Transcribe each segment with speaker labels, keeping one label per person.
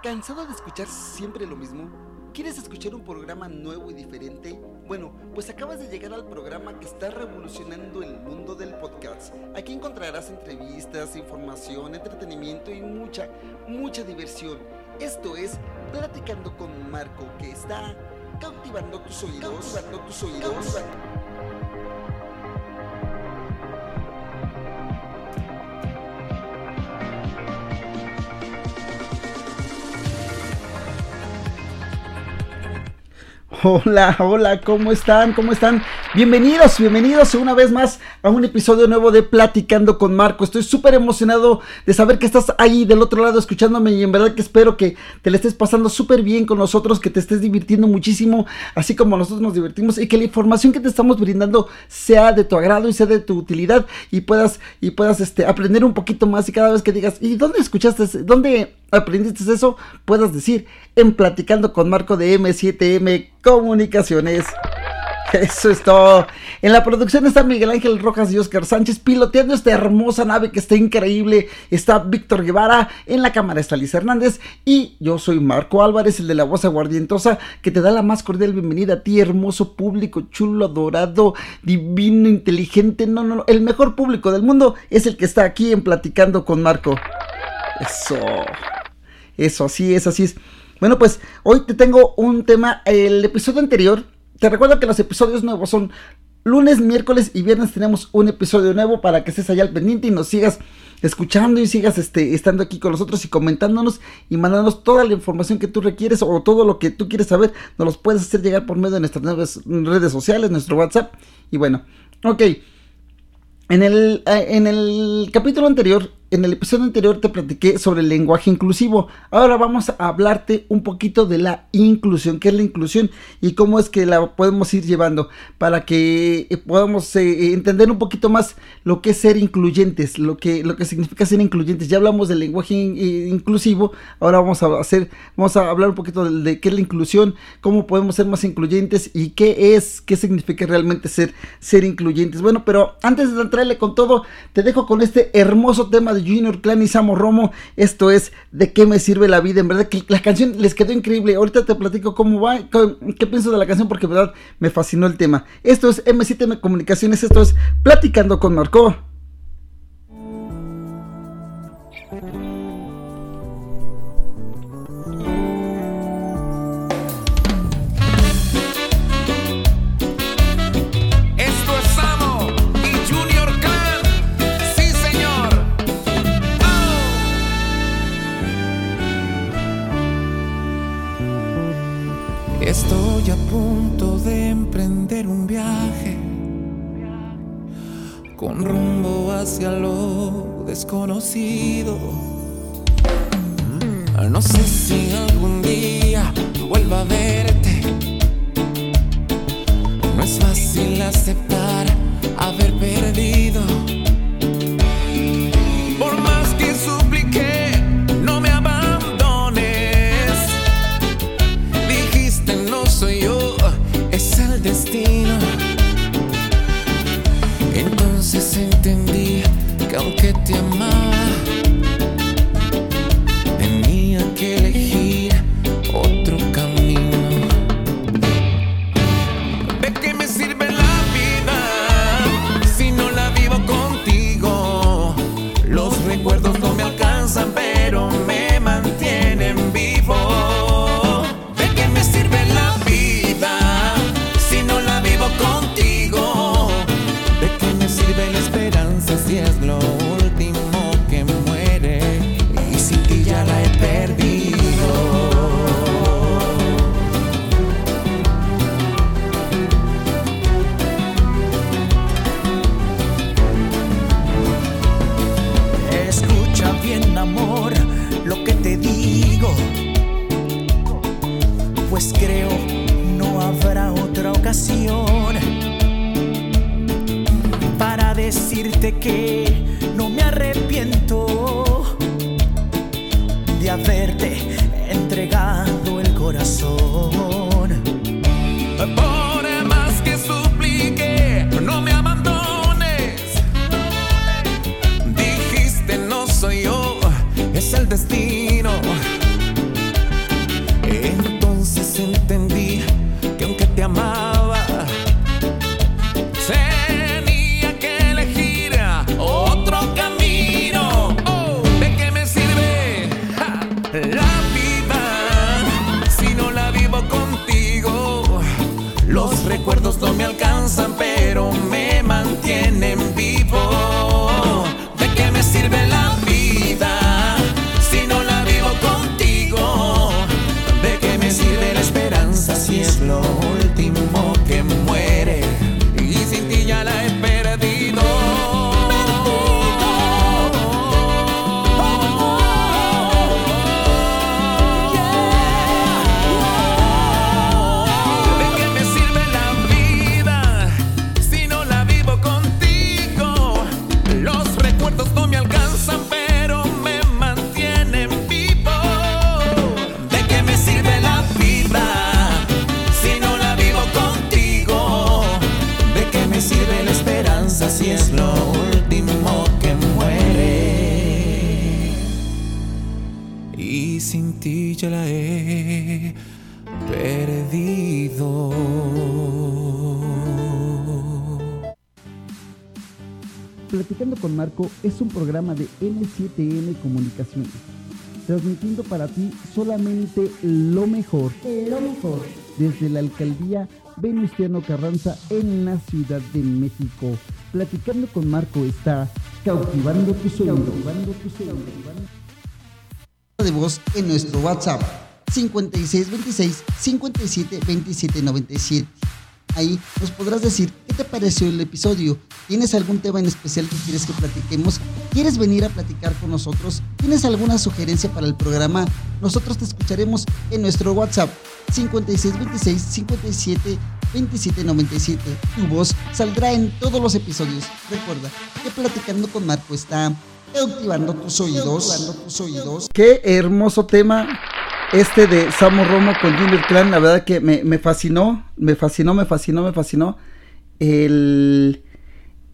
Speaker 1: ¿Cansado de escuchar siempre lo mismo? ¿Quieres escuchar un programa nuevo y diferente? Bueno, pues acabas de llegar al programa que está revolucionando el mundo del podcast. Aquí encontrarás entrevistas, información, entretenimiento y mucha, mucha diversión. Esto es Platicando con Marco, que está cautivando tus oídos, cautivando tus oídos. Hola, hola, ¿cómo están? ¿Cómo están? Bienvenidos, bienvenidos una vez más a un episodio nuevo de Platicando con Marco. Estoy súper emocionado de saber que estás ahí del otro lado escuchándome y en verdad que espero que te le estés pasando súper bien con nosotros, que te estés divirtiendo muchísimo, así como nosotros nos divertimos y que la información que te estamos brindando sea de tu agrado y sea de tu utilidad y puedas y puedas este aprender un poquito más y cada vez que digas, ¿y dónde escuchaste? ¿Dónde aprendiste eso? Puedas decir en Platicando con Marco de M7M Comunicaciones. Eso es todo. En la producción está Miguel Ángel Rojas y Oscar Sánchez piloteando esta hermosa nave que está increíble. Está Víctor Guevara. En la cámara está Liz Hernández. Y yo soy Marco Álvarez, el de la voz aguardientosa, que te da la más cordial bienvenida a ti, hermoso público, chulo, adorado, divino, inteligente. No, no, no. El mejor público del mundo es el que está aquí en Platicando con Marco. Eso. Eso, así es, así es. Bueno, pues hoy te tengo un tema. El episodio anterior, te recuerdo que los episodios nuevos son lunes, miércoles y viernes. Tenemos un episodio nuevo para que estés allá al pendiente y nos sigas escuchando y sigas este, estando aquí con nosotros y comentándonos y mandándonos toda la información que tú requieres o todo lo que tú quieres saber. Nos los puedes hacer llegar por medio de nuestras redes sociales, nuestro WhatsApp. Y bueno, ok. En el, eh, en el capítulo anterior en el episodio anterior te platiqué sobre el lenguaje inclusivo. Ahora vamos a hablarte un poquito de la inclusión. ¿Qué es la inclusión? Y cómo es que la podemos ir llevando para que eh, podamos eh, entender un poquito más lo que es ser incluyentes, lo que, lo que significa ser incluyentes. Ya hablamos del lenguaje eh, inclusivo. Ahora vamos a hacer, vamos a hablar un poquito de, qué es la inclusión, cómo podemos ser más incluyentes y qué es, qué significa realmente ser, ser incluyentes. Bueno, pero antes de entrarle con todo, te dejo con este hermoso tema Junior Clan y Samo Romo. Esto es ¿De qué me sirve la vida? En verdad que la canción les quedó increíble. Ahorita te platico cómo va, qué pienso de la canción porque en verdad me fascinó el tema. Esto es M7M Comunicaciones, esto es Platicando con Marco.
Speaker 2: Emprender un viaje con rumbo hacia lo desconocido. No sé si algún día vuelva a verte. No es fácil aceptar haber perdido.
Speaker 1: 7M Comunicaciones, transmitiendo para ti solamente lo mejor. Lo mejor. Desde la alcaldía Venustiano Carranza en la Ciudad de México. Platicando con Marco está cautivando tu sueño. De voz en nuestro WhatsApp 5626 57 Ahí nos podrás decir qué te pareció el episodio. ¿Tienes algún tema en especial que quieres que platiquemos? ¿Quieres venir a platicar con nosotros? ¿Tienes alguna sugerencia para el programa? Nosotros te escucharemos en nuestro WhatsApp 5626 57 2797. Tu voz saldrá en todos los episodios. Recuerda que platicando con Marco está cautivando tus oídos. tus oídos. Qué hermoso tema este de Samo Romo con Junior Clan. La verdad que me, fascinó, me fascinó, me fascinó, me fascinó. El,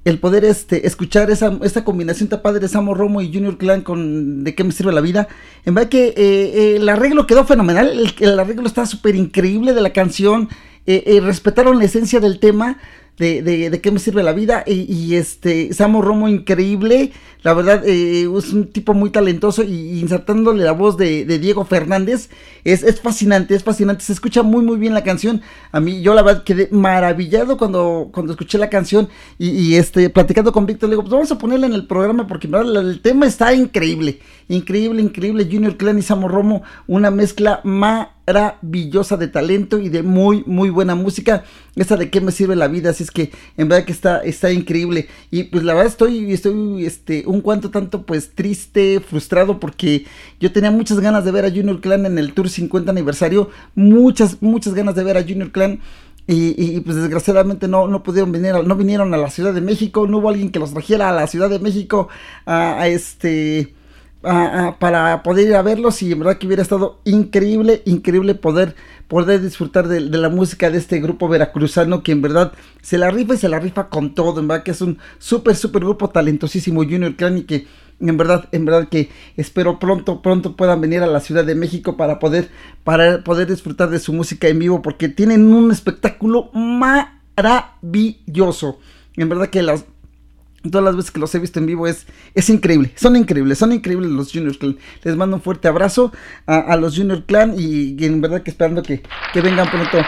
Speaker 1: el poder este, escuchar esa, esta combinación tan padre de Samo Romo y Junior Clan con De qué me sirve la vida. En verdad que eh, eh, el arreglo quedó fenomenal. El, el arreglo está súper increíble de la canción. Eh, respetaron la esencia del tema de, de, de, qué me sirve la vida. Y, este, Samo Romo, increíble. La verdad, eh, es un tipo muy talentoso. Y, insertándole la voz de, Diego Fernández, es, es, fascinante, es fascinante. Se escucha muy, muy bien la canción. A mí, yo la verdad quedé maravillado cuando, cuando escuché la canción. Y, este, platicando con Víctor, le digo, pues vamos a ponerla en el programa porque el tema está increíble. Increíble, increíble. Junior Clan y Samo Romo, una mezcla maravillosa de talento y de muy, muy buena música. Esa de qué me sirve la vida. Así es que en verdad que está, está increíble. Y pues la verdad estoy, estoy este, un cuanto tanto pues triste, frustrado, porque yo tenía muchas ganas de ver a Junior Clan en el Tour 50 aniversario. Muchas, muchas ganas de ver a Junior Clan. Y, pues desgraciadamente no, no pudieron venir, no vinieron a la Ciudad de México, no hubo alguien que los trajera a la Ciudad de México a este para poder ir a verlos y en verdad que hubiera estado increíble, increíble poder, poder disfrutar de, de, la música de este grupo veracruzano que en verdad se la rifa y se la rifa con todo, en verdad que es un súper, súper grupo talentosísimo Junior Clan y que en verdad, en verdad que espero pronto, pronto puedan venir a la Ciudad de México para poder, para poder disfrutar de su música en vivo porque tienen un espectáculo maravilloso. En verdad que las, todas las veces que los he visto en vivo es, es increíble, son increíbles, son increíbles los Junior Clan. Les mando un fuerte abrazo a, a los Junior Clan y, en verdad que esperando que, que vengan pronto,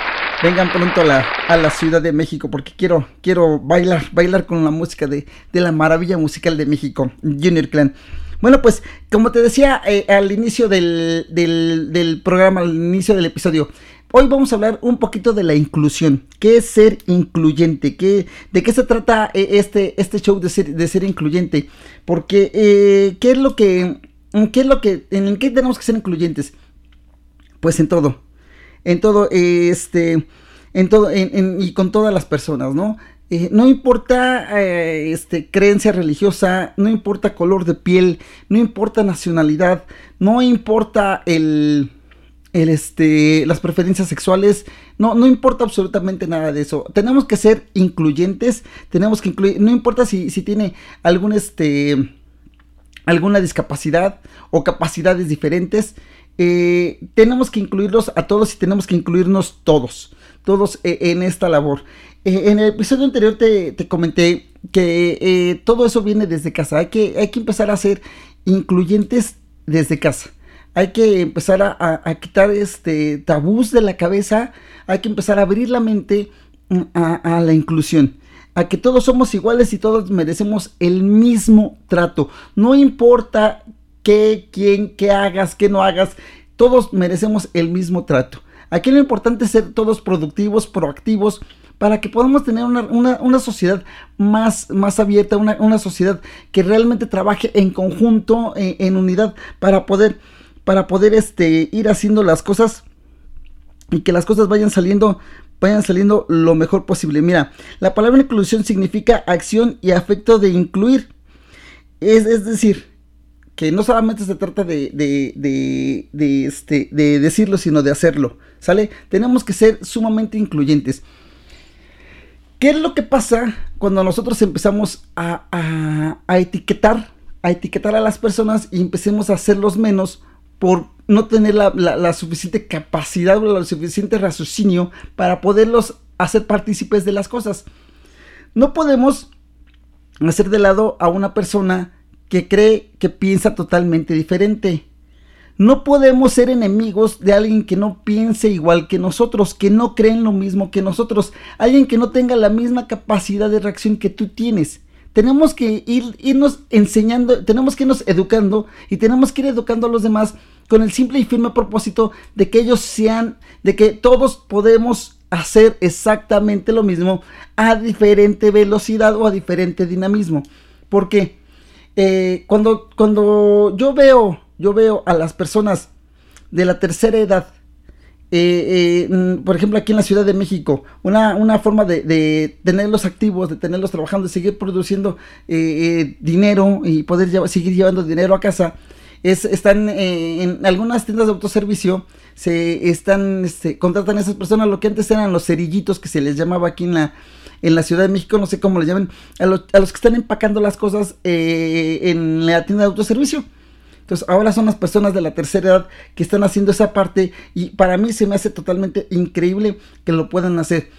Speaker 1: vengan pronto a la, a la Ciudad de México porque quiero, quiero bailar, bailar con la música de, de la maravilla musical de México, Junior Clan. Bueno, pues como te decía eh, al inicio del, del programa, al inicio del episodio, Hoy vamos a hablar un poquito de la inclusión. ¿Qué es ser incluyente? ¿Qué, ¿De qué se trata este, este show de ser, incluyente? Porque, eh, ¿qué es lo que... ¿Qué es lo que... ¿En qué tenemos que ser incluyentes? Pues en todo. En todo, este... En todo, en, en, y con todas las personas, ¿no? Eh, no importa eh, este, creencia religiosa, no importa color de piel, no importa nacionalidad, no importa el, el, este, las preferencias sexuales, no, no importa absolutamente nada de eso. Tenemos que ser incluyentes, tenemos que incluir, no importa si, si tiene algún, este, alguna discapacidad o capacidades diferentes, eh, tenemos que incluirlos a todos y tenemos que incluirnos todos, todos eh, en esta labor. Eh, en el episodio anterior te, te comenté que todo eso viene desde casa, hay que, hay que empezar a ser incluyentes desde casa hay que empezar a, a, quitar este tabús de la cabeza, hay que empezar a abrir la mente a, a, la inclusión, a que todos somos iguales y todos merecemos el mismo trato. No importa qué, quién, qué hagas, qué no hagas, todos merecemos el mismo trato. Aquí lo importante es ser todos productivos, proactivos, para que podamos tener una, una, una sociedad más, más abierta, una, una, sociedad que realmente trabaje en conjunto, en, en unidad, para poder para poder este, ir haciendo las cosas y que las cosas vayan saliendo vayan saliendo lo mejor posible. Mira, la palabra inclusión significa acción y afecto de incluir. Es, es decir, que no solamente se trata de, de, de, de, este, de decirlo, sino de hacerlo. ¿Sale? Tenemos que ser sumamente incluyentes. ¿Qué es lo que pasa cuando nosotros empezamos a, a, a etiquetar, a etiquetar a las personas y empecemos a hacerlos menos por no tener la, suficiente capacidad o el suficiente raciocinio para poderlos hacer partícipes de las cosas. No podemos hacer de lado a una persona que cree que piensa totalmente diferente. No podemos ser enemigos de alguien que no piense igual que nosotros, que no cree en lo mismo que nosotros, alguien que no tenga la misma capacidad de reacción que tú tienes. Tenemos que ir, irnos enseñando, tenemos que irnos educando y tenemos que ir educando a los demás con el simple y firme propósito de que ellos sean, de que todos podemos hacer exactamente lo mismo a diferente velocidad o a diferente dinamismo. Porque eh, cuando, cuando yo veo, yo veo a las personas de la tercera edad, eh, eh, mm, por ejemplo aquí en la Ciudad de México, una, una forma de, de tenerlos activos, de tenerlos trabajando, de seguir produciendo eh, eh, dinero y poder seguir llevando dinero a casa, es, están eh, en algunas tiendas de autoservicio, se están, este, contratan a esas personas, lo que antes eran los cerillitos que se les llamaba aquí en la, en la Ciudad de México, no sé cómo le llaman, a, los- a los que están empacando las cosas eh, en la tienda de autoservicio. Entonces ahora son las personas de la tercera edad que están haciendo esa parte y para mí se me hace totalmente increíble que lo puedan hacer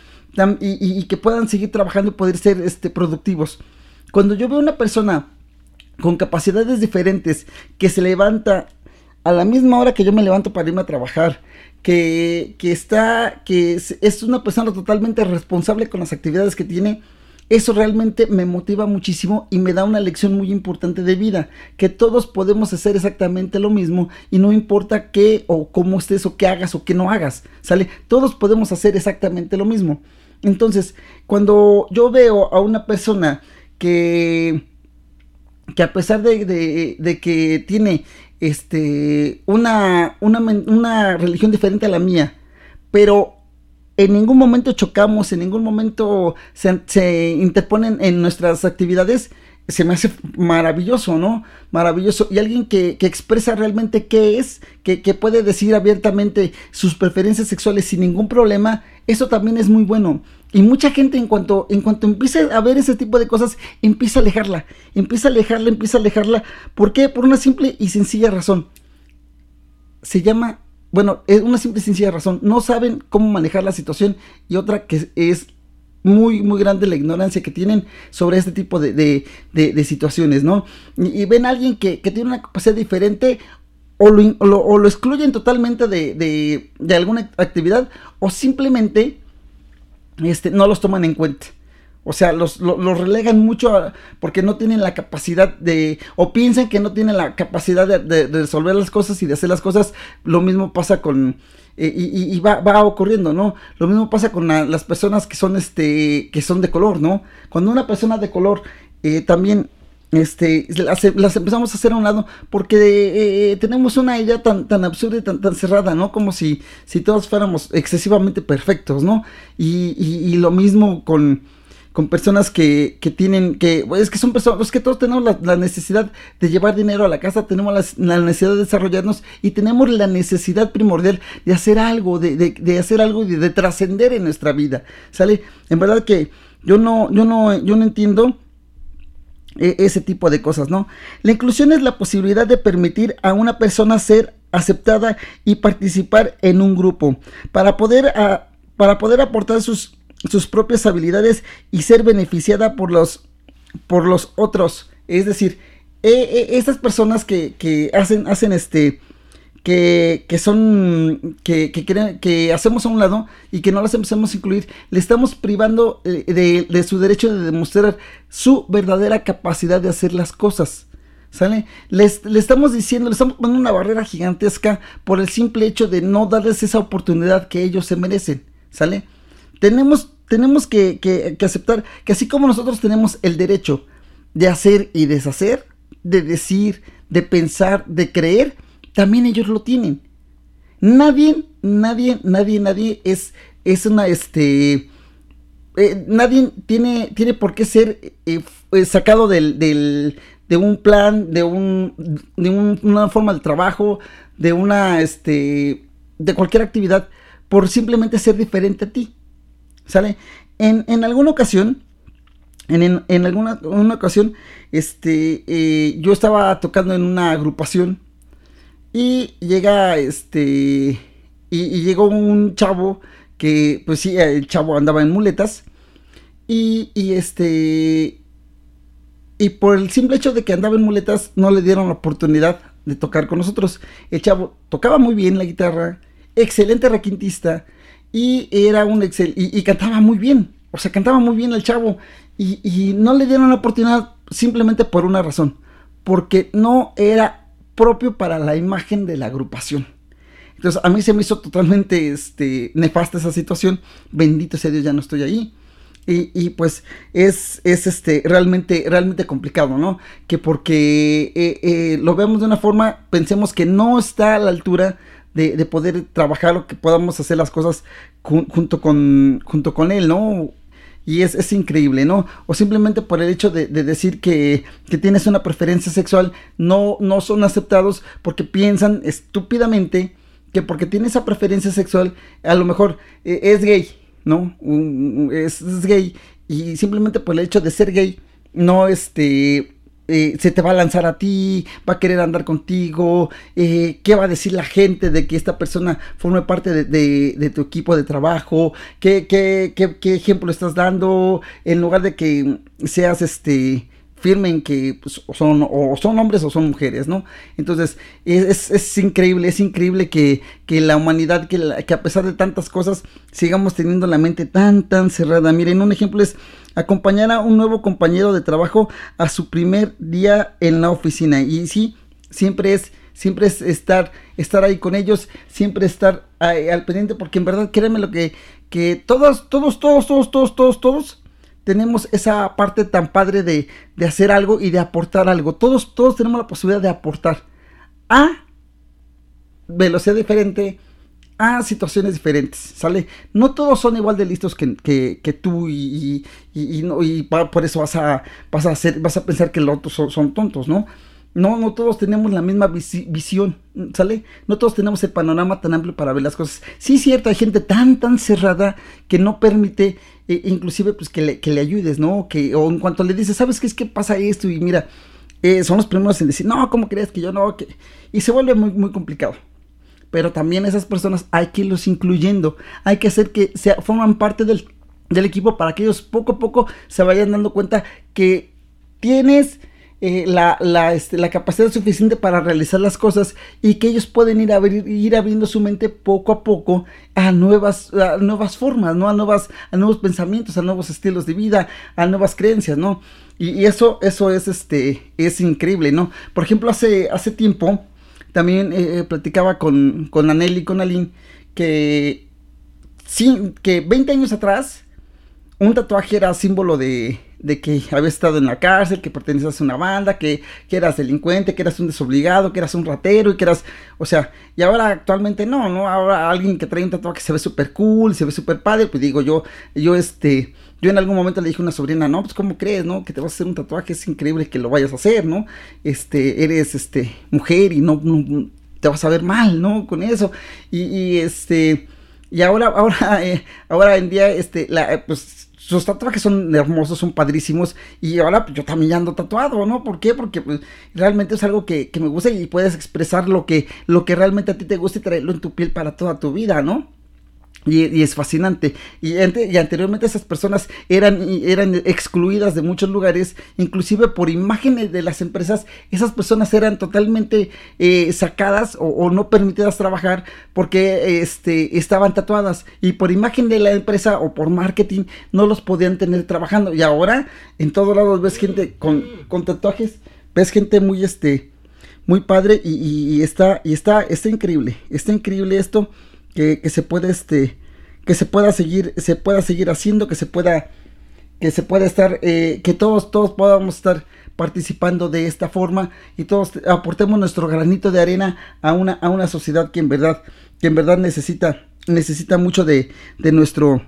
Speaker 1: y, que puedan seguir trabajando y poder ser este, productivos. Cuando yo veo una persona con capacidades diferentes que se levanta a la misma hora que yo me levanto para irme a trabajar, que, que está, que es una persona totalmente responsable con las actividades que tiene, eso realmente me motiva muchísimo y me da una lección muy importante de vida, que todos podemos hacer exactamente lo mismo y no importa qué o cómo estés o qué hagas o qué no hagas, ¿sale? Todos podemos hacer exactamente lo mismo. Entonces, cuando yo veo a una persona que que a pesar de, de- de que tiene este una, una, una religión diferente a la mía, pero en ningún momento chocamos, en ningún momento se, interponen en nuestras actividades, se me hace maravilloso, ¿no? Maravilloso. Y alguien que, que expresa realmente qué es, que, que puede decir abiertamente sus preferencias sexuales sin ningún problema, eso también es muy bueno. Y mucha gente en cuanto, en cuanto empieza a ver ese tipo de cosas, empieza a alejarla, empieza a alejarla, empieza a alejarla. ¿Por qué? Por una simple y sencilla razón. Se llama, bueno, es una simple y sencilla razón. No saben cómo manejar la situación y otra que es muy, muy grande la ignorancia que tienen sobre este tipo de, de- situaciones, ¿no? Y, ven a alguien que, que tiene una capacidad diferente o lo, o lo- excluyen totalmente de alguna actividad o simplemente este, no los toman en cuenta. O sea, los, lo- los relegan mucho a- porque no tienen la capacidad de, o piensan que no tienen la capacidad de, resolver las cosas y de hacer las cosas. Lo mismo pasa con, eh, y, va, va ocurriendo, ¿no? Lo mismo pasa con la- las personas que son, este, que son de color, ¿no? Cuando una persona de color eh, también este, las, empezamos a hacer a un lado porque eh, tenemos una idea tan, tan absurda y tan, tan cerrada, ¿no? Como si, si todos fuéramos excesivamente perfectos, ¿no? Y, y- y lo mismo con, con personas que, que tienen, que, es que son personas, es que todos tenemos la, necesidad de llevar dinero a la casa, tenemos la, necesidad de desarrollarnos y tenemos la necesidad primordial de hacer algo, de, de- hacer algo y de, de trascender en nuestra vida, ¿sale? En verdad que yo no, yo no, yo no entiendo e- ese tipo de cosas, ¿no? La inclusión es la posibilidad de permitir a una persona ser aceptada y participar en un grupo para poder, a- para poder aportar sus, sus propias habilidades y ser beneficiada por los, por los otros. Es decir, eh, eh, estas personas que, que hacen, hacen este, que, que son que, que, creen- que hacemos a un lado y que no las empezamos a incluir, le estamos privando eh, de, de su derecho de demostrar su verdadera capacidad de hacer las cosas. ¿Sale? Le estamos diciendo, le estamos poniendo una barrera gigantesca por el simple hecho de no darles esa oportunidad que ellos se merecen. ¿Sale? Tenemos, tenemos que, que- aceptar que así como nosotros tenemos el derecho de hacer y deshacer, de decir, de pensar, de creer, también ellos lo tienen. Nadie, nadie, nadie, nadie es, es una, este, eh, nadie tiene, tiene por qué ser eh, eh, sacado del, del- de un plan, de, un, de un- una forma de trabajo, de una, este, de cualquier actividad, por simplemente ser diferente a ti. ¿Sale? En, en alguna ocasión, en, en, alguna una ocasión, este, eh, yo estaba tocando en una agrupación Y llega este. Y, llegó un chavo que, pues sí, el chavo andaba en muletas. Y, y este. Y por el simple hecho de que andaba en muletas, no le dieron la oportunidad de tocar con nosotros. El chavo tocaba muy bien la guitarra, excelente requintista y era un excel y, cantaba muy bien. O sea, cantaba muy bien el chavo y, no le dieron la oportunidad simplemente por una razón, porque no era propio para la imagen de la agrupación. Entonces a mí se me hizo totalmente este, nefasta esa situación. Bendito sea Dios, ya no estoy ahí. Y, pues es, es este, realmente, realmente complicado, ¿no? Que porque eh, eh, lo vemos de una forma, pensemos que no está a la altura de, poder trabajar o que podamos hacer las cosas junto, con, junto con él, ¿no? Y es, es, increíble, ¿no? O simplemente por el hecho de, decir que, que, tienes una preferencia sexual, no, no son aceptados porque piensan estúpidamente que porque tiene esa preferencia sexual, a lo mejor eh, es gay, ¿no? es, gay y simplemente por el hecho de ser gay, no este... Eh, se te va a lanzar a ti, va a querer andar contigo, eh, qué va a decir la gente de que esta persona forme parte de, tu equipo de trabajo, ¿Qué, qué, qué, ejemplo estás dando, en lugar de que seas este firmen que pues, son o son hombres o son mujeres, ¿no? Entonces es, increíble, es increíble que, la humanidad, que, que, a pesar de tantas cosas, sigamos teniendo la mente tan, tan cerrada. Miren, un ejemplo es acompañar a un nuevo compañero de trabajo a su primer día en la oficina. Y sí, siempre es, siempre es estar, estar ahí con ellos, siempre estar al pendiente, porque en verdad, créanme lo que, que todos, todos, todos, todos, todos, todos, todos tenemos esa parte tan padre de, hacer algo y de aportar algo. Todos, todos tenemos la posibilidad de aportar a velocidad diferente, a situaciones diferentes, ¿sale? No todos son igual de listos que, que, tú y, y, no, y, por eso vas a, vas a, hacer, vas a pensar que los otros son, son tontos, ¿no? No, no todos tenemos la misma visión, ¿sale? No todos tenemos el panorama tan amplio para ver las cosas. Sí es cierto, hay gente tan, tan cerrada que no permite e, inclusive pues que le, que le ayudes, ¿no? Que, o en cuanto le dices, ¿sabes qué es que pasa esto? Y mira, eh, son los primeros en decir, no, ¿cómo crees que yo no? Que... Y se vuelve muy, muy complicado. Pero también esas personas hay que irlos incluyendo, hay que hacer que sea, forman parte del, del equipo para que ellos poco a poco se vayan dando cuenta que tienes eh, la, la, este, la, capacidad suficiente para realizar las cosas y que ellos pueden ir, a ir abriendo su mente poco a poco a nuevas, a nuevas formas, ¿no? A, nuevas, a nuevos pensamientos, a nuevos estilos de vida, a nuevas creencias, ¿no? Y, eso, eso es, este, es increíble, ¿no? Por ejemplo, hace, hace tiempo también eh, platicaba con, con Anel y con Aline que, sí, que 20 años atrás un tatuaje era símbolo de, de que habías estado en la cárcel, que pertenecías a una banda, que, que, eras delincuente, que eras un desobligado, que eras un ratero y que eras, o sea, y ahora actualmente no, ¿no? Ahora alguien que trae un tatuaje se ve súper cool, se ve súper padre, pues digo, yo, yo este, yo en algún momento le dije a una sobrina, no, pues ¿cómo crees, no? Que te vas a hacer un tatuaje, es increíble que lo vayas a hacer, ¿no? Este, eres, este, mujer y no, te vas a ver mal, ¿no? Con eso, y, y este... Y ahora, ahora, eh, ahora en día, este, la, pues sus tatuajes son hermosos, son padrísimos. Y ahora pues, yo también ando tatuado, ¿no? ¿Por qué? Porque pues, realmente es algo que, que, me gusta y puedes expresar lo que, lo que realmente a ti te gusta y traerlo en tu piel para toda tu vida, ¿no? Y, es fascinante. Y, anteriormente esas personas eran, eran excluidas de muchos lugares, inclusive por imágenes de las empresas, esas personas eran totalmente eh, sacadas o, no permitidas trabajar porque este, estaban tatuadas. Y por imagen de la empresa o por marketing no los podían tener trabajando. Y ahora en todos lados ves gente con, con tatuajes, ves gente muy, este, muy padre y, y está, y está, está increíble. Está increíble esto que, se puede este que se pueda seguir se pueda seguir haciendo que se pueda que se pueda estar eh, que todos todos podamos estar participando de esta forma y todos aportemos nuestro granito de arena a una a una sociedad que en verdad que en verdad necesita necesita mucho de, de nuestro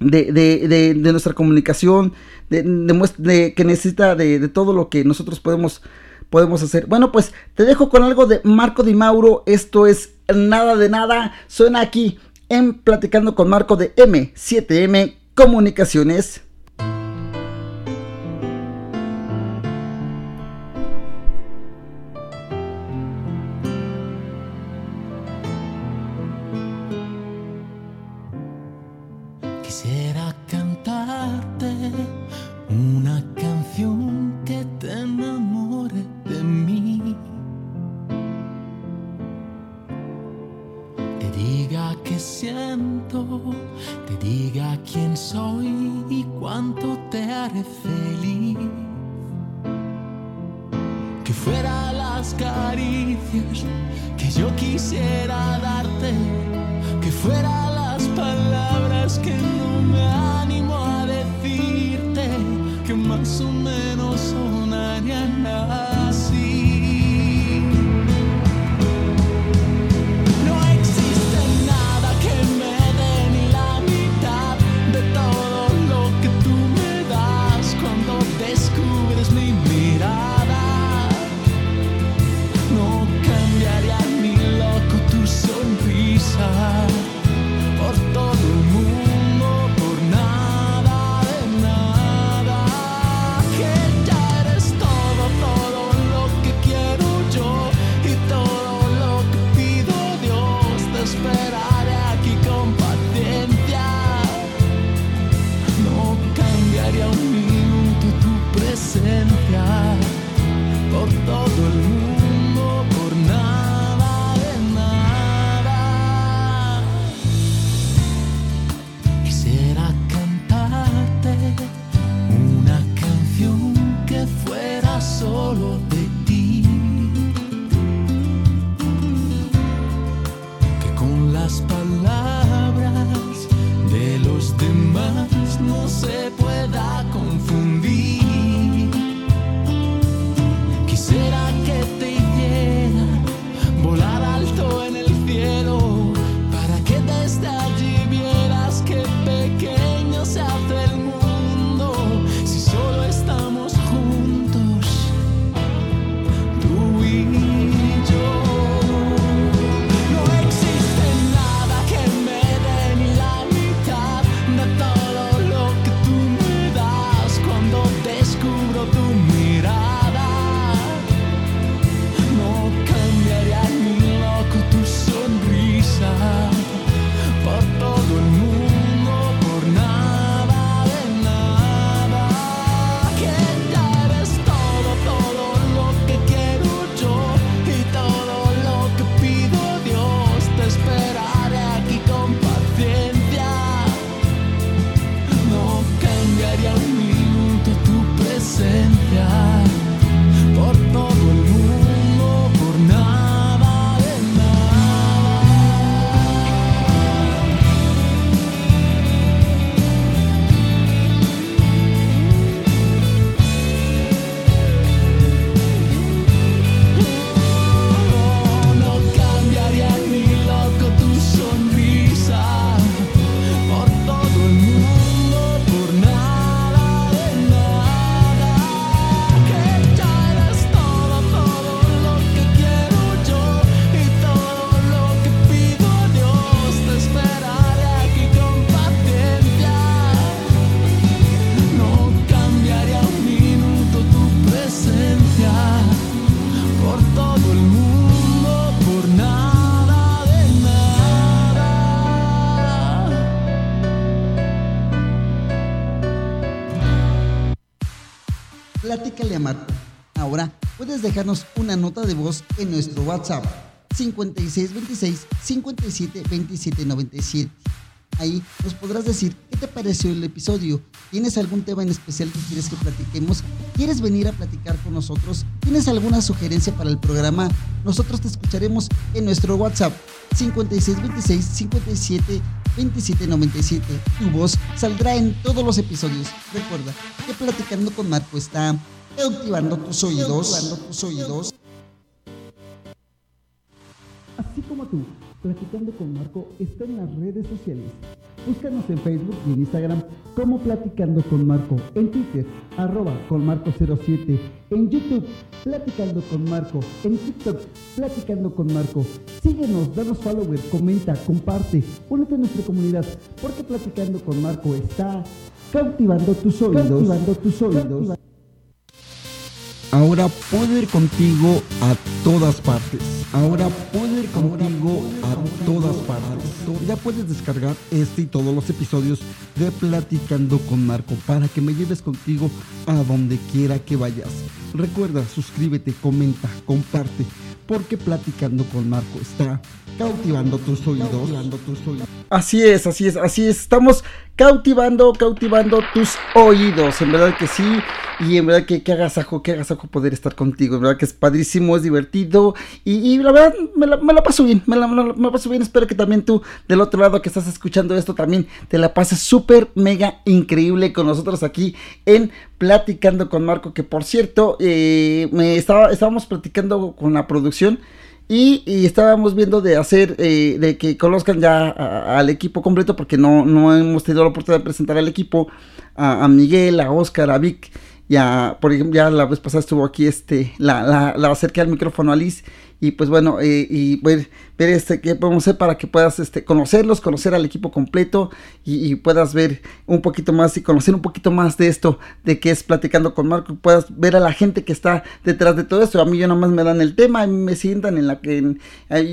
Speaker 1: de, de, de, nuestra comunicación, de, que necesita de, todo lo que nosotros podemos, podemos hacer. Bueno, pues te dejo con algo de Marco Di Mauro. Esto es nada de nada. Suena aquí en Platicando con Marco de M7M Comunicaciones.
Speaker 2: Cuánto te haré feliz. Que fuera las caricias que yo quisiera una
Speaker 1: nota de voz en nuestro WhatsApp 5626 57 27 97. Ahí nos podrás decir qué te pareció el episodio. ¿Tienes algún tema en especial que quieres que platiquemos? ¿Quieres venir a platicar con nosotros? ¿Tienes alguna sugerencia para el programa? Nosotros te escucharemos en nuestro WhatsApp 5626 57 2797. Tu voz saldrá en todos los episodios. Recuerda que platicando con Marco está cautivando tus oídos. Cautivando tus oídos. Así como tú, Platicando con Marco está en las redes sociales. Búscanos en Facebook y en Instagram como Platicando con Marco, en Twitter, arroba con Marco07, en YouTube, Platicando con Marco, en TikTok, Platicando con Marco. Síguenos, danos follower, comenta, comparte, únete a nuestra comunidad, porque Platicando con Marco está cautivando tus oídos. Cautivando tus oídos. Ahora puedo ir contigo a todas partes. Ahora puedo ir contigo a todas partes. Ya puedes descargar este y todos los episodios de Platicando con Marco para que me lleves contigo a donde quiera que vayas. Recuerda, suscríbete, comenta, comparte, porque Platicando con Marco está cautivando tus oídos. Así es, así es, así es. Estamos cautivando, cautivando tus oídos. En verdad que sí. Y en verdad que, que agasajo, que agasajo poder estar contigo. En verdad que es padrísimo, es divertido. Y, la verdad me la, paso bien. Me la paso bien. Espero que también tú, del otro lado que estás escuchando esto, también te la pases súper, mega increíble con nosotros aquí en Platicando con Marco. Que por cierto, eh, me estaba, estábamos platicando con la producción. Y, y, estábamos viendo de hacer, eh, de que conozcan ya a, al equipo completo, porque no, no hemos tenido la oportunidad de presentar al equipo, a, Miguel, a Oscar, a Vic, ya, por ejemplo, ya la vez pasada estuvo aquí este, la, la, la acerqué al micrófono a Liz, y pues bueno, eh, y ver, ver este, qué podemos hacer para que puedas este, conocerlos, conocer al equipo completo, y, puedas ver un poquito más y conocer un poquito más de esto, de que es platicando con Marco, puedas ver a la gente que está detrás de todo esto, a mí yo nomás me dan el tema, me sientan en la que, en,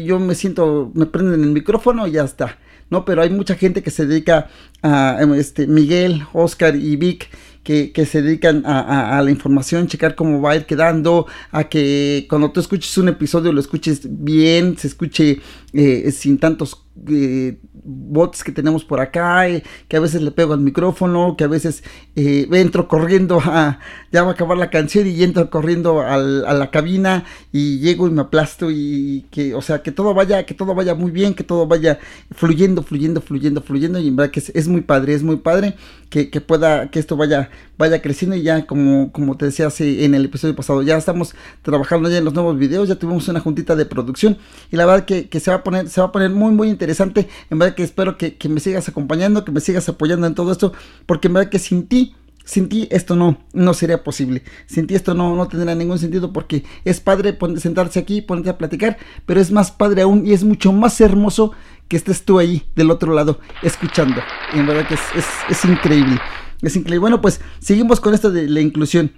Speaker 1: yo me siento, me prenden el micrófono y ya está. ¿no? Pero hay mucha gente que se dedica a este, Miguel, Oscar y Vic, que, que, se dedican a, a, la información, checar cómo va a ir quedando, a que cuando tú escuches un episodio lo escuches bien, se escuche eh, sin tantos eh, bots que tenemos por acá, eh, que a veces le pego al micrófono, que a veces eh, entro corriendo a, ya va a acabar la canción y entro corriendo al, a la cabina y llego y me aplasto y que, o sea, que todo vaya, que todo vaya muy bien, que todo vaya fluyendo, fluyendo, fluyendo, fluyendo y en verdad que es, es muy padre, es muy padre que, que, pueda, que esto vaya, vaya creciendo y ya como, como te decía hace en el episodio pasado, ya estamos trabajando ya en los nuevos videos, ya tuvimos una juntita de producción y la verdad que, que se va a poner, se va a poner muy, muy interesante, en verdad que espero que, que me sigas acompañando, que me sigas apoyando en todo esto, porque en verdad que sin ti, sin ti esto no, no sería posible. Sin ti esto no, no tendrá ningún sentido porque es padre sentarse aquí, ponerte a platicar, pero es más padre aún y es mucho más hermoso que estés tú ahí del otro lado escuchando. En verdad que es, es increíble. Es increíble. Bueno, pues seguimos con esto de la inclusión.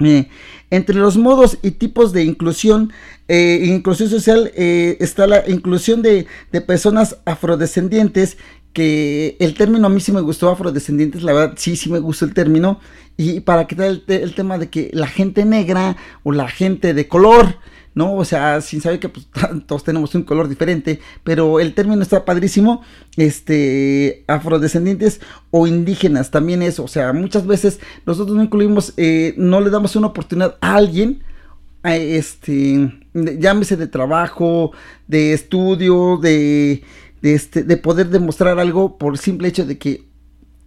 Speaker 1: Eh, entre los modos y tipos de inclusión, eh, inclusión social eh, está la inclusión de, de, personas afrodescendientes, que el término a mí sí me gustó, afrodescendientes, la verdad sí, sí me gustó el término, y para quitar el, el tema de que la gente negra o la gente de color, ¿no? O sea, sin saber que pues, todos tenemos un color diferente, pero el término está padrísimo, este, afrodescendientes o indígenas, también es, o sea, muchas veces nosotros no incluimos, eh, no le damos una oportunidad a alguien, a este, llámese de trabajo, de estudio, de, de, este, de poder demostrar algo por simple hecho de que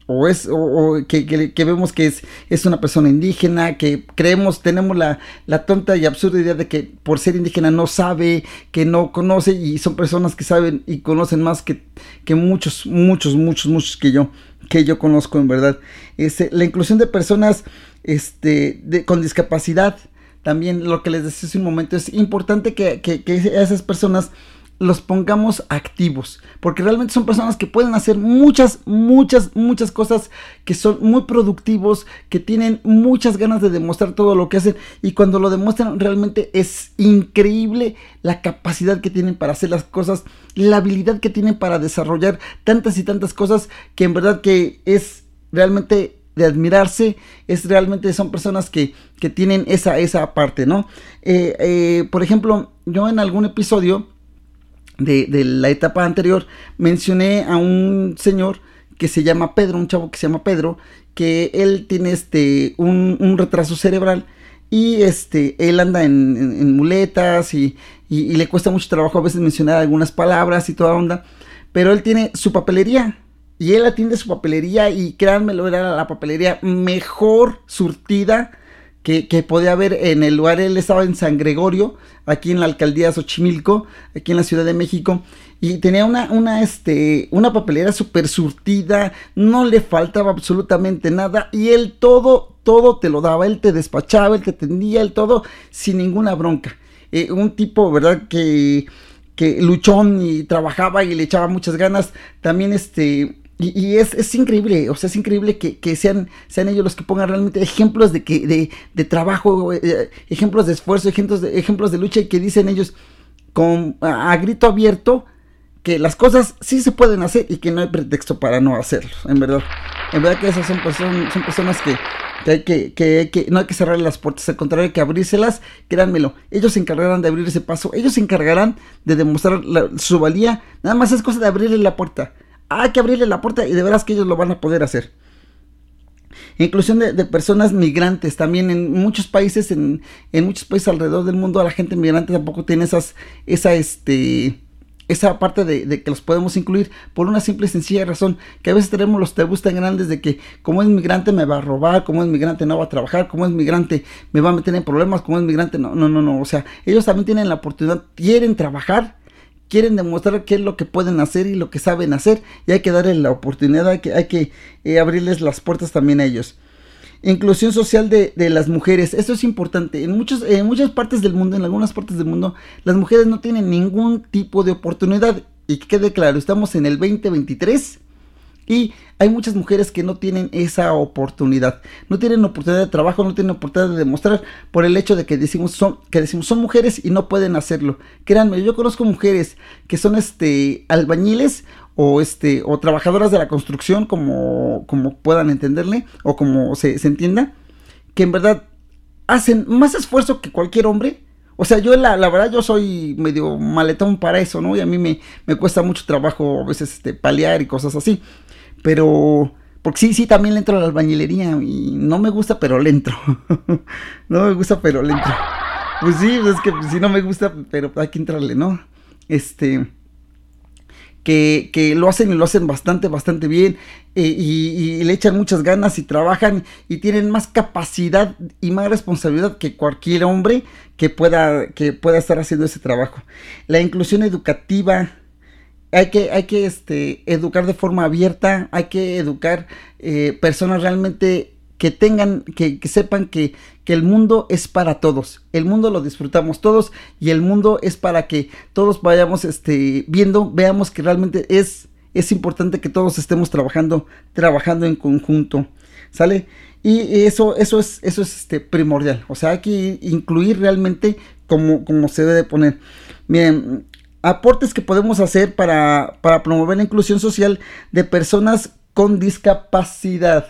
Speaker 1: o es o, o que, que, que, vemos que es, es una persona indígena, que creemos, tenemos la, la, tonta y absurda idea de que por ser indígena no sabe, que no conoce y son personas que saben y conocen más que, que muchos, muchos, muchos, muchos que yo, que yo conozco en verdad. Este, la inclusión de personas este, de, con discapacidad, también lo que les decía hace un momento, es importante que, que, que esas personas los pongamos activos, porque realmente son personas que pueden hacer muchas, muchas, muchas cosas, que son muy productivos, que tienen muchas ganas de demostrar todo lo que hacen y cuando lo demuestran realmente es increíble la capacidad que tienen para hacer las cosas, la habilidad que tienen para desarrollar tantas y tantas cosas que en verdad que es realmente de admirarse, es realmente son personas que, que tienen esa, esa parte, ¿no? Eh, eh, por ejemplo, yo en algún episodio, de, de, la etapa anterior, mencioné a un señor que se llama Pedro, un chavo que se llama Pedro, que él tiene este un, un retraso cerebral y este él anda en, en, muletas y, y, y, le cuesta mucho trabajo a veces mencionar algunas palabras y toda onda, pero él tiene su papelería y él atiende su papelería y créanmelo, era la papelería mejor surtida que, podía haber en el lugar, él estaba en San Gregorio, aquí en la alcaldía Xochimilco, aquí en la Ciudad de México, y tenía una, una, este, una papelera súper surtida, no le faltaba absolutamente nada, y él todo, todo te lo daba, él te despachaba, él te atendía, él todo, sin ninguna bronca. Eh, un tipo, ¿verdad? Que, que luchón y trabajaba y le echaba muchas ganas, también este y, y es, es increíble, o sea, es increíble que, que sean, sean ellos los que pongan realmente ejemplos de, que, de, de trabajo, eh, ejemplos de esfuerzo, ejemplos de, ejemplos de lucha y que dicen ellos con, a, grito abierto que las cosas sí se pueden hacer y que no hay pretexto para no hacerlo, en verdad. En verdad que esas son, personas son personas que, que, hay que, que, que no hay que cerrar las puertas, al contrario hay que abrírselas, créanmelo, ellos se encargarán de abrir ese paso, ellos se encargarán de demostrar la- su valía, nada más es cosa de abrirle la puerta. Hay que abrirle la puerta y de veras que ellos lo van a poder hacer. Inclusión de, personas migrantes también en muchos países, en, en muchos países alrededor del mundo, a la gente migrante tampoco tiene esas, esa, este, esa parte de, de que los podemos incluir por una simple y sencilla razón, que a veces tenemos los tabús tan grandes de que como es migrante me va a robar, como es migrante no va a trabajar, como es migrante me va a meter en problemas, como es migrante no, no, no, no, o sea, ellos también tienen la oportunidad, quieren trabajar, quieren demostrar qué es lo que pueden hacer y lo que saben hacer y hay que darle la oportunidad, hay que, hay que eh, abrirles las puertas también a ellos. Inclusión social de, de las mujeres, esto es importante. En, muchos, en muchas partes del mundo, en algunas partes del mundo, las mujeres no tienen ningún tipo de oportunidad. Y que quede claro, estamos en el 2023 y hay muchas mujeres que no tienen esa oportunidad. No tienen oportunidad de trabajo, no tienen oportunidad de demostrar por el hecho de que decimos son, que decimos son mujeres y no pueden hacerlo. Créanme, yo conozco mujeres que son este albañiles o este o trabajadoras de la construcción como, como puedan entenderle o como se, se entienda que en verdad hacen más esfuerzo que cualquier hombre o sea, yo la, la, verdad yo soy medio maletón para eso, ¿no? Y a mí me, me cuesta mucho trabajo a veces este, paliar y cosas así. Pero, porque sí, sí, también le entro a la albañilería y no me gusta, pero le entro. no me gusta, pero le entro. Pues sí, es que si no me gusta, pero hay que entrarle, ¿no? Este... Que, que, lo hacen y lo hacen bastante, bastante bien eh, y, y, le echan muchas ganas y trabajan y tienen más capacidad y más responsabilidad que cualquier hombre que pueda, que pueda estar haciendo ese trabajo. La inclusión educativa, hay que, hay que este, educar de forma abierta, hay que educar eh, personas realmente que tengan, que, que sepan que, que, el mundo es para todos, el mundo lo disfrutamos todos y el mundo es para que todos vayamos este, viendo, veamos que realmente es, es importante que todos estemos trabajando, trabajando en conjunto, ¿sale? Y eso, eso es, eso es este, primordial, o sea, hay que incluir realmente como, como se debe poner. Miren, aportes que podemos hacer para, para promover la inclusión social de personas con discapacidad.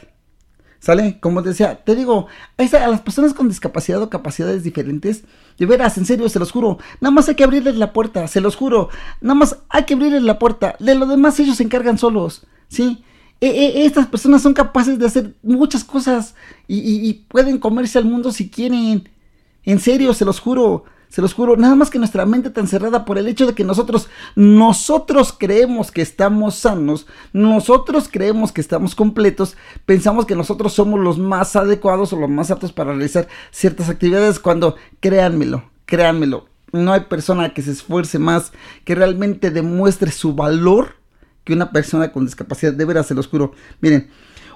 Speaker 1: ¿Sale? Como decía, te digo, a, las personas con discapacidad o capacidades diferentes, de veras, en serio, se los juro, nada más hay que abrirles la puerta, se los juro, nada más hay que abrirles la puerta, de lo demás ellos se encargan solos, ¿sí? E, e, estas personas son capaces de hacer muchas cosas y, y, y pueden comerse al mundo si quieren, en serio, se los juro. Se los juro, nada más que nuestra mente tan cerrada por el hecho de que nosotros, nosotros creemos que estamos sanos, nosotros creemos que estamos completos, pensamos que nosotros somos los más adecuados o los más aptos para realizar ciertas actividades cuando, créanmelo, créanmelo, no hay persona que se esfuerce más, que realmente demuestre su valor que una persona con discapacidad, de veras se los juro. Miren,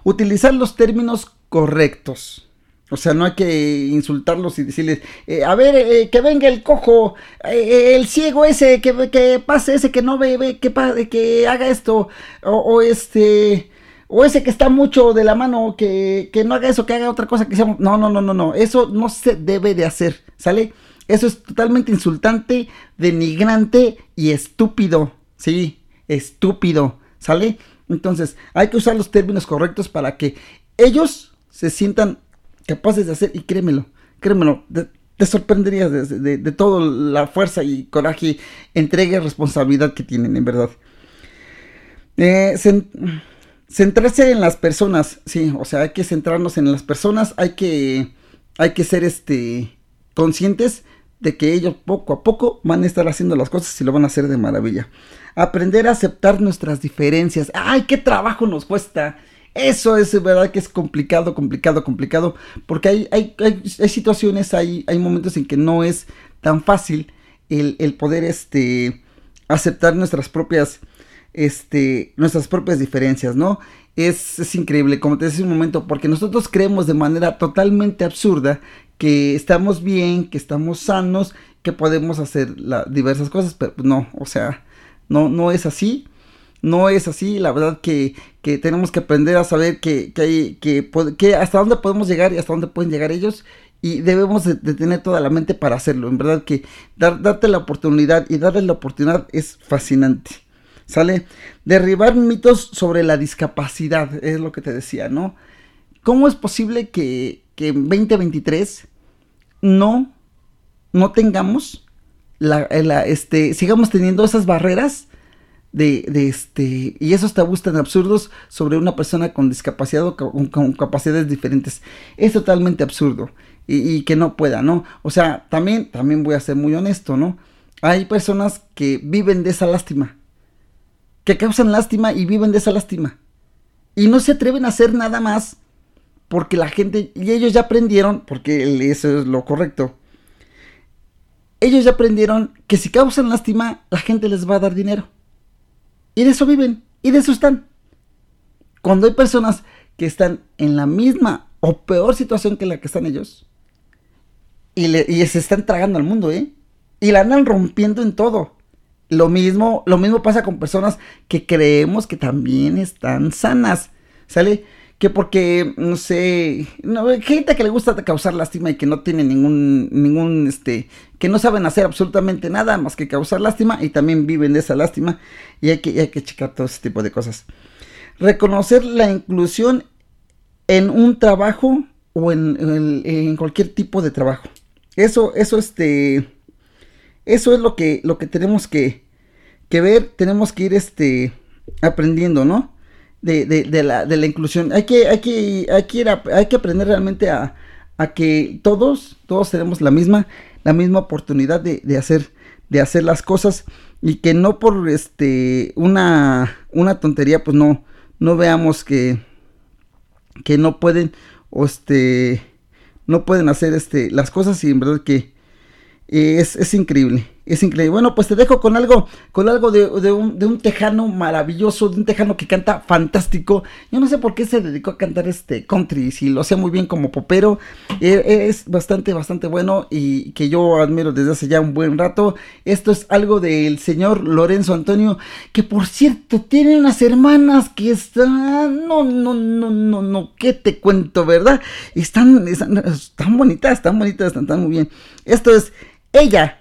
Speaker 1: utilizar los términos correctos. O sea, no hay que insultarlos y decirles, eh, a ver, eh, que venga el cojo, eh, el ciego ese, que, que, pase ese que no ve, que, que haga esto, o, o, este, o ese que está mucho de la mano, que, que no haga eso, que haga otra cosa que sea... No, no, no, no, no, eso no se debe de hacer, ¿sale? Eso es totalmente insultante, denigrante y estúpido, ¿sí? Estúpido, ¿sale? Entonces, hay que usar los términos correctos para que ellos se sientan capaces de hacer, y créemelo, créemelo, te, sorprenderías de, de, de toda la fuerza y coraje, entrega y responsabilidad que tienen, en verdad. Eh, cent centrarse en las personas, sí, o sea, hay que centrarnos en las personas, hay que, hay que ser este, conscientes de que ellos poco a poco van a estar haciendo las cosas y lo van a hacer de maravilla. Aprender a aceptar nuestras diferencias. ¡Ay, qué trabajo nos cuesta! Eso es verdad que es complicado, complicado, complicado, porque hay, hay, hay, situaciones, hay, hay, momentos en que no es tan fácil el, el poder este, aceptar nuestras propias, este, nuestras propias diferencias, ¿no? Es, es increíble, como te decía un momento, porque nosotros creemos de manera totalmente absurda que estamos bien, que estamos sanos, que podemos hacer diversas cosas, pero no, o sea, no, no es así. No es así, la verdad que, que tenemos que aprender a saber que, que hay, que, hasta dónde podemos llegar y hasta dónde pueden llegar ellos y debemos de, de tener toda la mente para hacerlo, en verdad que dar, darte la oportunidad y darles la oportunidad es fascinante, ¿sale? Derribar mitos sobre la discapacidad, es lo que te decía, ¿no? ¿Cómo es posible que, que en 2023 no, no tengamos la, la, este, sigamos teniendo esas barreras de, de este, y esos tabús tan absurdos sobre una persona con discapacidad o con, capacidades diferentes. Es totalmente absurdo y, y que no pueda, ¿no? O sea, también, también voy a ser muy honesto, ¿no? Hay personas que viven de esa lástima, que causan lástima y viven de esa lástima. Y no se atreven a hacer nada más porque la gente, y ellos ya aprendieron, porque eso es lo correcto, ellos ya aprendieron que si causan lástima, la gente les va a dar dinero. Y de eso viven, y de eso están. Cuando hay personas que están en la misma o peor situación que la que están ellos, y, se están tragando al mundo, ¿eh? Y la andan rompiendo en todo. Lo mismo, lo mismo pasa con personas que creemos que también están sanas. ¿Sale? Que porque, no sé, gente que le gusta causar lástima y que no tiene ningún, ningún, este, que no saben hacer absolutamente nada más que causar lástima y también viven de esa lástima y hay que, hay que checar todo ese tipo de cosas. Reconocer la inclusión en un trabajo o en, en- en cualquier tipo de trabajo. Eso, eso, este, eso es lo que, lo que tenemos que, que ver, tenemos que ir, este, aprendiendo, ¿no? De, de, de la, de la inclusión. Hay que, hay que, hay que, ir a- hay que aprender realmente a, a que todos, todos tenemos la misma, la misma oportunidad de, de hacer, de hacer las cosas y que no por este una, una tontería, pues no, no veamos que, que no pueden, o este, no pueden hacer este, las cosas y en verdad que eh, es, es increíble, es increíble. Bueno, pues te dejo con algo, con algo de, un, de un tejano maravilloso, de un tejano que canta fantástico. Yo no sé por qué se dedicó a cantar este country, si lo hacía muy bien como popero. Eh, es bastante, bastante bueno y que yo admiro desde hace ya un buen rato. Esto es algo del señor Lorenzo Antonio, que por cierto tiene unas hermanas que están, no, no, no, no, no, ¿qué te cuento, verdad? Están, están, están bonitas, están bonitas, están, están muy bien. Esto es ella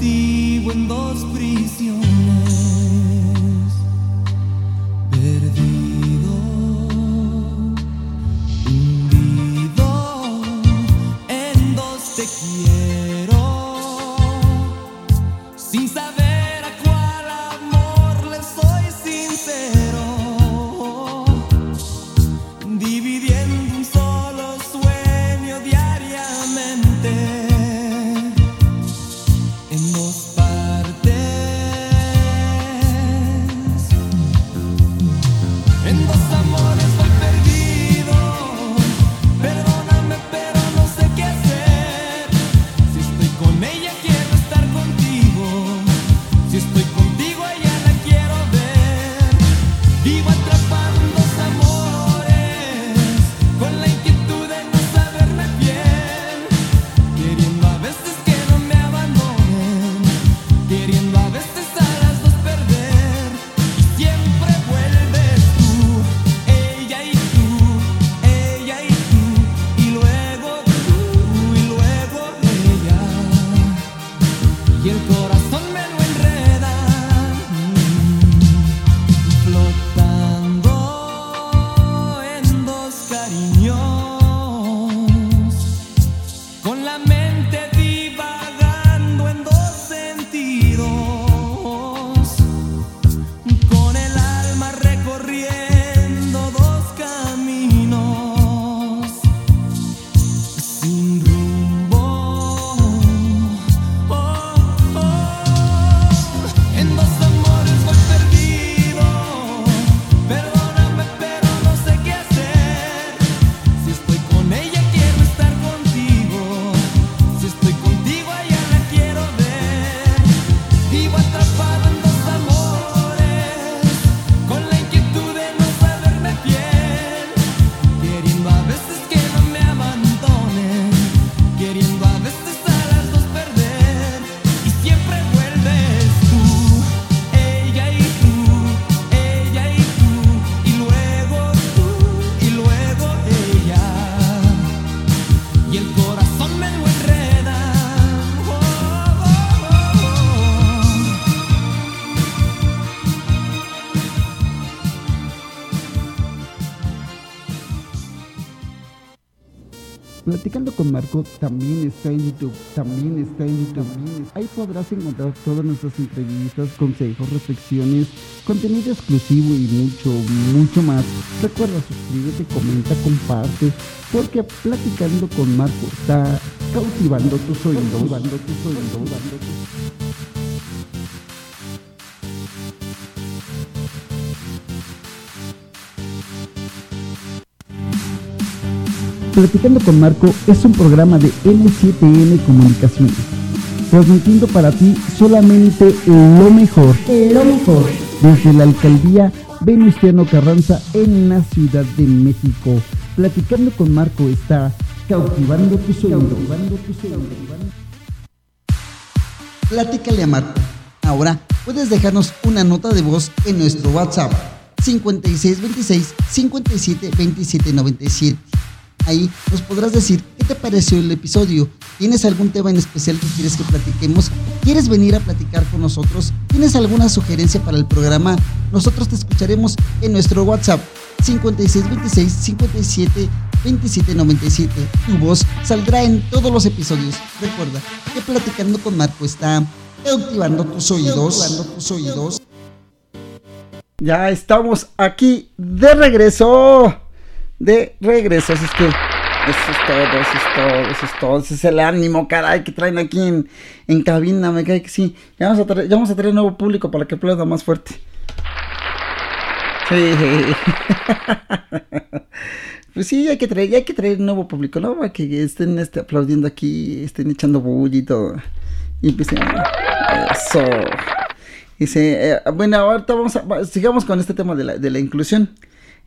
Speaker 2: empty when those
Speaker 1: Platicando con Marco también está en YouTube, también está en YouTube. Ahí podrás encontrar todas nuestras entrevistas, consejos, reflexiones, contenido exclusivo y mucho, mucho más. Recuerda suscríbete, comenta, comparte, porque Platicando con Marco está cautivando tus oídos, cautivando tus oídos, Platicando con Marco es un programa de N7N Comunicaciones, transmitiendo para ti solamente lo mejor, lo mejor, desde la alcaldía Venustiano Carranza en la Ciudad de México. Platicando con Marco está cautivando tus oídos. Cautivando tus oídos. Platícale a Marco. Ahora puedes dejarnos una nota de voz en nuestro WhatsApp 5626 57 27 97. Ahí nos podrás decir qué te pareció el episodio. ¿Tienes algún tema en especial que quieres que platiquemos? ¿Quieres venir a platicar con nosotros? ¿Tienes alguna sugerencia para el programa? Nosotros te escucharemos en nuestro WhatsApp 5626 57 27 97. Tu voz saldrá en todos los episodios. Recuerda que platicando con Marco está cautivando tus oídos. Tus oídos. Ya estamos aquí de regreso. De regreso. Así es que eso es todo, eso es todo, eso es todo. Ese es el ánimo, caray, que traen aquí en, cabina. Me cae que sí. Ya vamos, a traer, ya vamos a traer nuevo público para que aplauda más fuerte. Sí. Pues sí, hay que traer, hay que traer nuevo público, ¿no? Para que estén este, aplaudiendo aquí, estén echando bulla y todo. Y empiecen. Eso. Dice, eh, bueno, ahorita vamos a, sigamos con este tema de la, de la inclusión.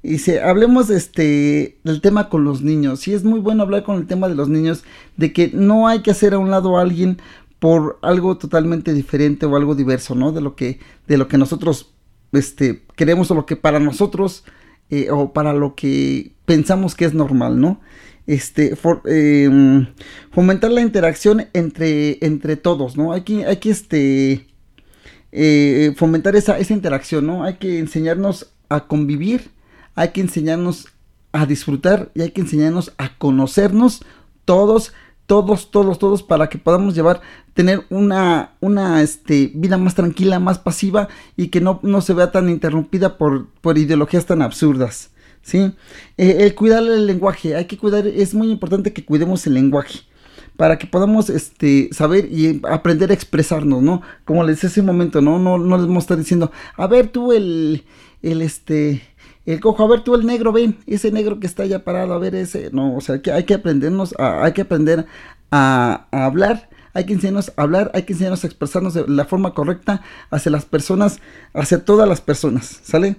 Speaker 1: Dice, hablemos este, del tema con los niños. Sí, es muy bueno hablar con el tema de los niños, de que no hay que hacer a un lado a alguien por algo totalmente diferente o algo diverso, ¿no? De lo que, de lo que nosotros este, queremos o lo que para nosotros eh, o para lo que pensamos que es normal, ¿no? Este, em, fomentar la interacción entre, entre todos, ¿no? Hay que, hay que este, eh, fomentar esa, esa interacción, ¿no? Hay que enseñarnos a convivir, hay que enseñarnos a disfrutar y hay que enseñarnos a conocernos todos, todos, todos, todos para que podamos llevar, tener una, una este, vida más tranquila, más pasiva y que no, no se vea tan interrumpida por, por ideologías tan absurdas. ¿Sí? Eh, el cuidar el lenguaje, hay que cuidar, es muy importante que cuidemos el lenguaje para que podamos este saber y aprender a expresarnos, ¿no? Como les decía hace un momento, ¿no? No, no les vamos a estar diciendo, a ver tú el, el este, el cojo, a ver tú el negro, ven, ese negro que está allá parado, a ver ese, no, o sea, que hay que aprendernos, a, hay que aprender a, hablar, hay que enseñarnos a hablar, hay que enseñarnos a expresarnos de la forma correcta hacia las personas, hacia todas las personas, ¿sale?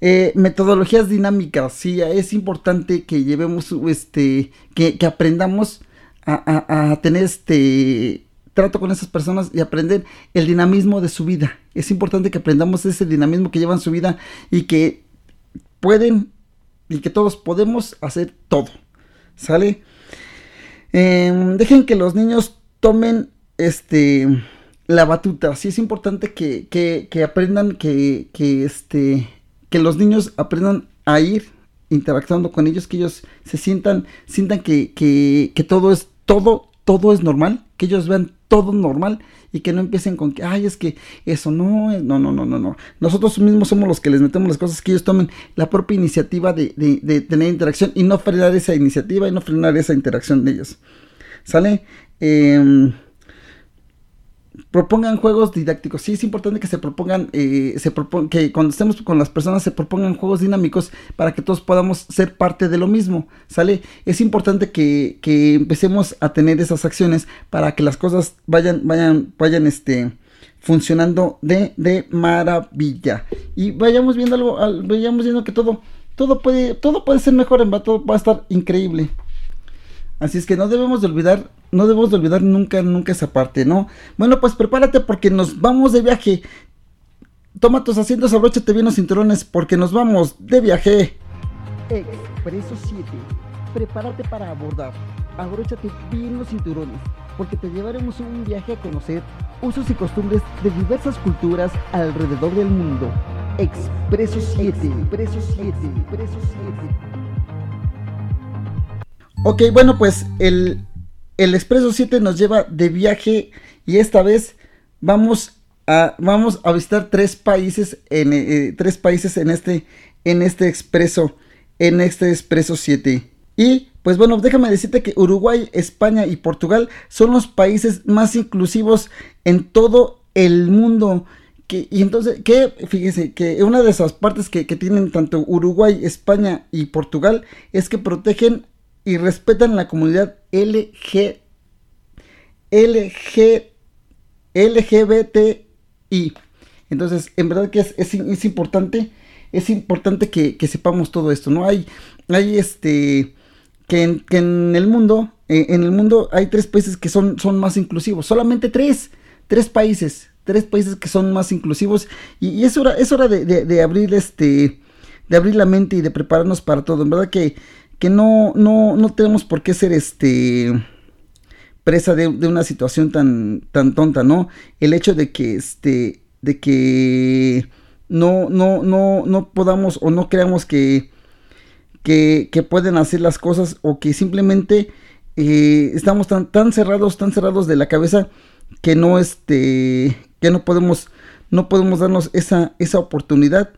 Speaker 1: Eh, metodologías dinámicas, sí, es importante que llevemos, este, que, aprendamos a- a tener este trato con esas personas y aprender el dinamismo de su vida. Es importante que aprendamos ese dinamismo que llevan su vida y que pueden y que todos podemos hacer todo. ¿Sale? Em, dejen que los niños tomen este la batuta. Sí es importante que, que- que aprendan que, que este que los niños aprendan a ir interactuando con ellos, que ellos se sientan, sientan que, que, que todo es, todo, todo es normal, que ellos vean todo normal y que no empiecen con que, ay, es que eso no, es- no, no, no, no, no. Nosotros mismos somos los que les metemos las cosas, que ellos tomen la propia iniciativa de, de, de tener interacción y no frenar esa iniciativa y no frenar esa interacción de ellos. ¿Sale? Em, propongan juegos didácticos. Sí, es importante que se propongan, eh, se propon- que cuando estemos con las personas se propongan juegos dinámicos para que todos podamos ser parte de lo mismo, ¿sale? Es importante que, que empecemos a tener esas acciones para que las cosas vayan, vayan, vayan, este, funcionando de, de maravilla. Y vayamos viendo algo, al- vayamos viendo que todo, todo puede, todo puede ser mejor, en todo va a estar increíble. Así es que no debemos de olvidar, no debemos de olvidar nunca, nunca esa parte, ¿no? Bueno, pues prepárate porque nos vamos de viaje. Toma tus asientos, abróchate bien los cinturones porque nos vamos de viaje. Expreso 7. Prepárate para abordar. Abróchate bien los cinturones porque te llevaremos un viaje a conocer usos y costumbres de diversas culturas alrededor del mundo. Expreso 7. Expreso 7. Expreso 7. Ok, bueno, pues el, el Expreso 7 nos lleva de viaje y esta vez vamos a, vamos a visitar tres países en, eh, tres países en este, en este Expreso, en este Expreso 7. Y pues bueno, déjame decirte que Uruguay, España y Portugal son los países más inclusivos en todo el mundo. Que, y entonces, que fíjese que una de esas partes que, que tienen tanto Uruguay, España y Portugal es que protegen y respetan la comunidad LG, LG, LGBTI. Entonces, en verdad que es, es, importante, es importante que, que, sepamos todo esto, ¿no? Hay, hay este, que en, que en el mundo, eh, en el mundo hay tres países que son, son más inclusivos, solamente tres, tres países, tres países que son más inclusivos y, y es hora, es hora de, de, de, abrir este, de abrir la mente y de prepararnos para todo, en verdad que, que no, no, no tenemos por qué ser este presa de, una situación tan, tan tonta, ¿no? El hecho de que este, de que no, no, no, no podamos o no creamos que, que, que pueden hacer las cosas o que simplemente eh, estamos tan, tan cerrados, tan cerrados de la cabeza que no, este, que no podemos, no podemos darnos esa, esa oportunidad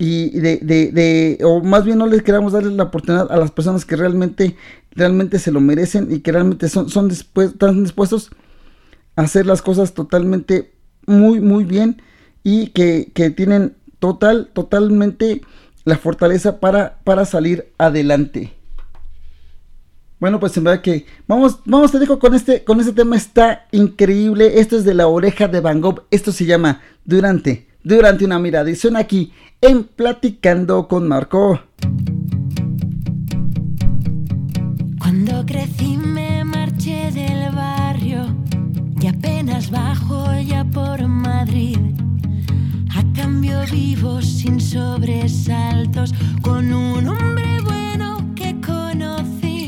Speaker 1: y de, de, de, o más bien no les queramos darle la oportunidad a las personas que realmente, realmente se lo merecen y que realmente son, son después, están dispuestos a hacer las cosas totalmente muy, muy bien y que, que tienen total, totalmente la fortaleza para, para salir adelante. Bueno, pues en verdad que vamos, vamos, te dejo con este, con este tema, está increíble. Esto es de la oreja de Van Gogh. Esto se llama Durante, durante una. Y suena aquí en Platicando con Marco.
Speaker 3: Cuando crecí me marché del barrio y apenas bajo ya por Madrid. A cambio vivo sin sobresaltos con un hombre bueno que conocí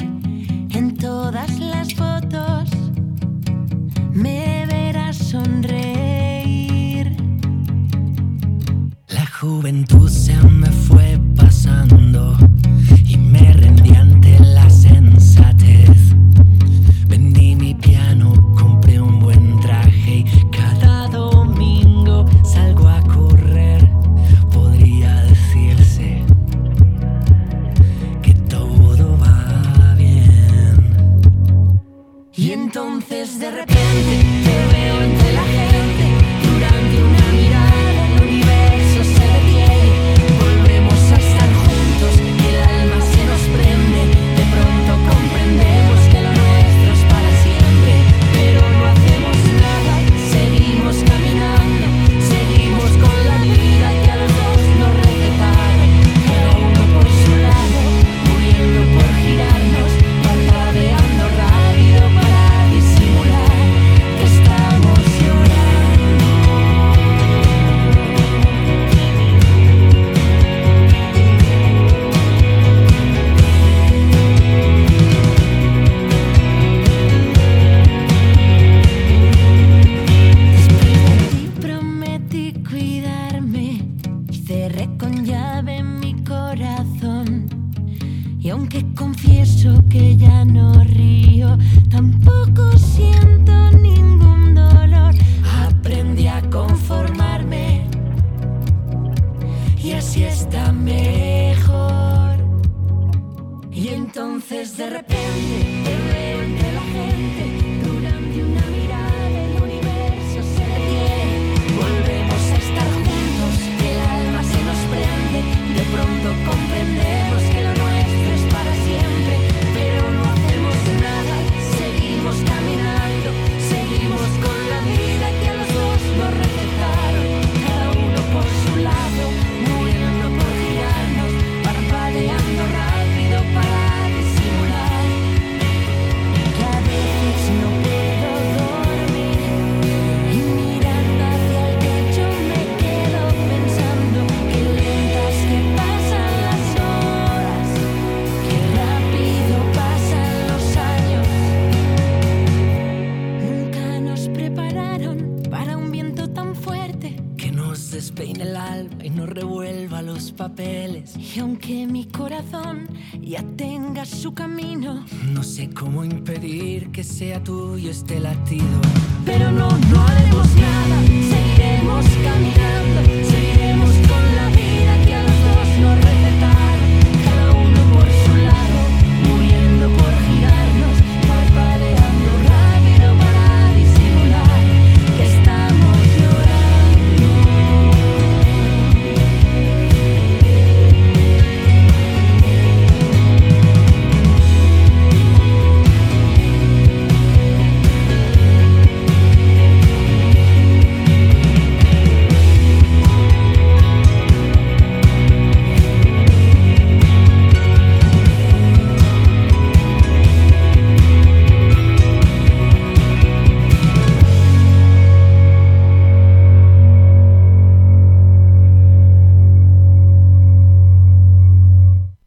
Speaker 3: en todas las fotos.
Speaker 4: Juventud se me fue pasando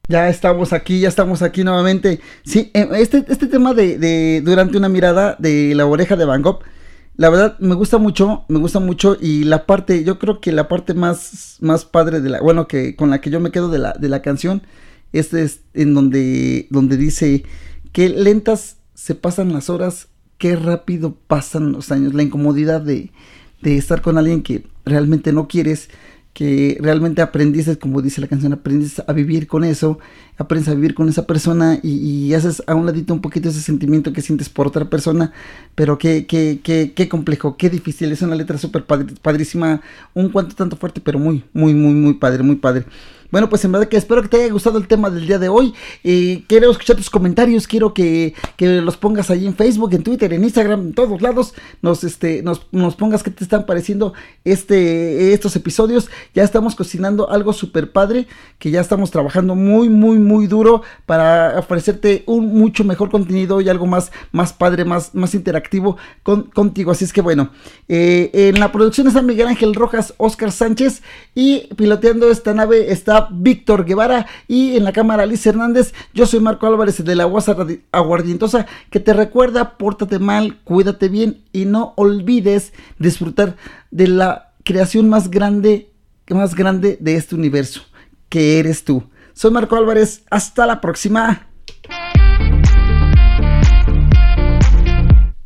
Speaker 3: Ya
Speaker 4: estamos
Speaker 1: aquí, ya estamos aquí nuevamente. Sí, eh, este, este tema de, durante una mirada de la oreja de Van Gogh, la verdad me gusta mucho, me gusta mucho y la parte, yo creo que la parte más, más padre de la, bueno, que con la que yo me quedo de la, de la canción, es en donde, donde dice que lentas se pasan las horas, qué rápido pasan los años, la incomodidad de, de estar con alguien que realmente no quieres, que realmente aprendiste, como dice la canción, aprendes a vivir con eso, aprendes a vivir con esa persona y, y haces a un ladito un poquito ese sentimiento que sientes por otra persona, pero qué, qué, qué, qué complejo, qué difícil, es una letra súper padr- padrísima, un cuento tanto fuerte, pero muy, muy, muy, muy padre, muy padre. Bueno, pues en verdad que espero que te haya gustado el tema del día de hoy. Eh, quiero escuchar tus comentarios, quiero que, que los pongas ahí en Facebook, en Twitter, en Instagram, en todos lados. Nos, este, nos, nos pongas qué te están pareciendo este, estos episodios. Ya estamos cocinando algo súper padre, que ya estamos trabajando muy, muy, muy duro para ofrecerte un mucho mejor contenido y algo más, más padre, más, más interactivo con, contigo. Así es que bueno, eh, en la producción está Miguel Ángel Rojas, Oscar Sánchez y piloteando esta nave está Víctor Guevara y en la cámara Liz Hernández. Yo soy Marco Álvarez de la Guasa Aguardientosa que te recuerda, pórtate mal, cuídate bien y no olvides disfrutar de la creación más grande, más grande de este universo, que eres tú. Soy Marco Álvarez, hasta la próxima.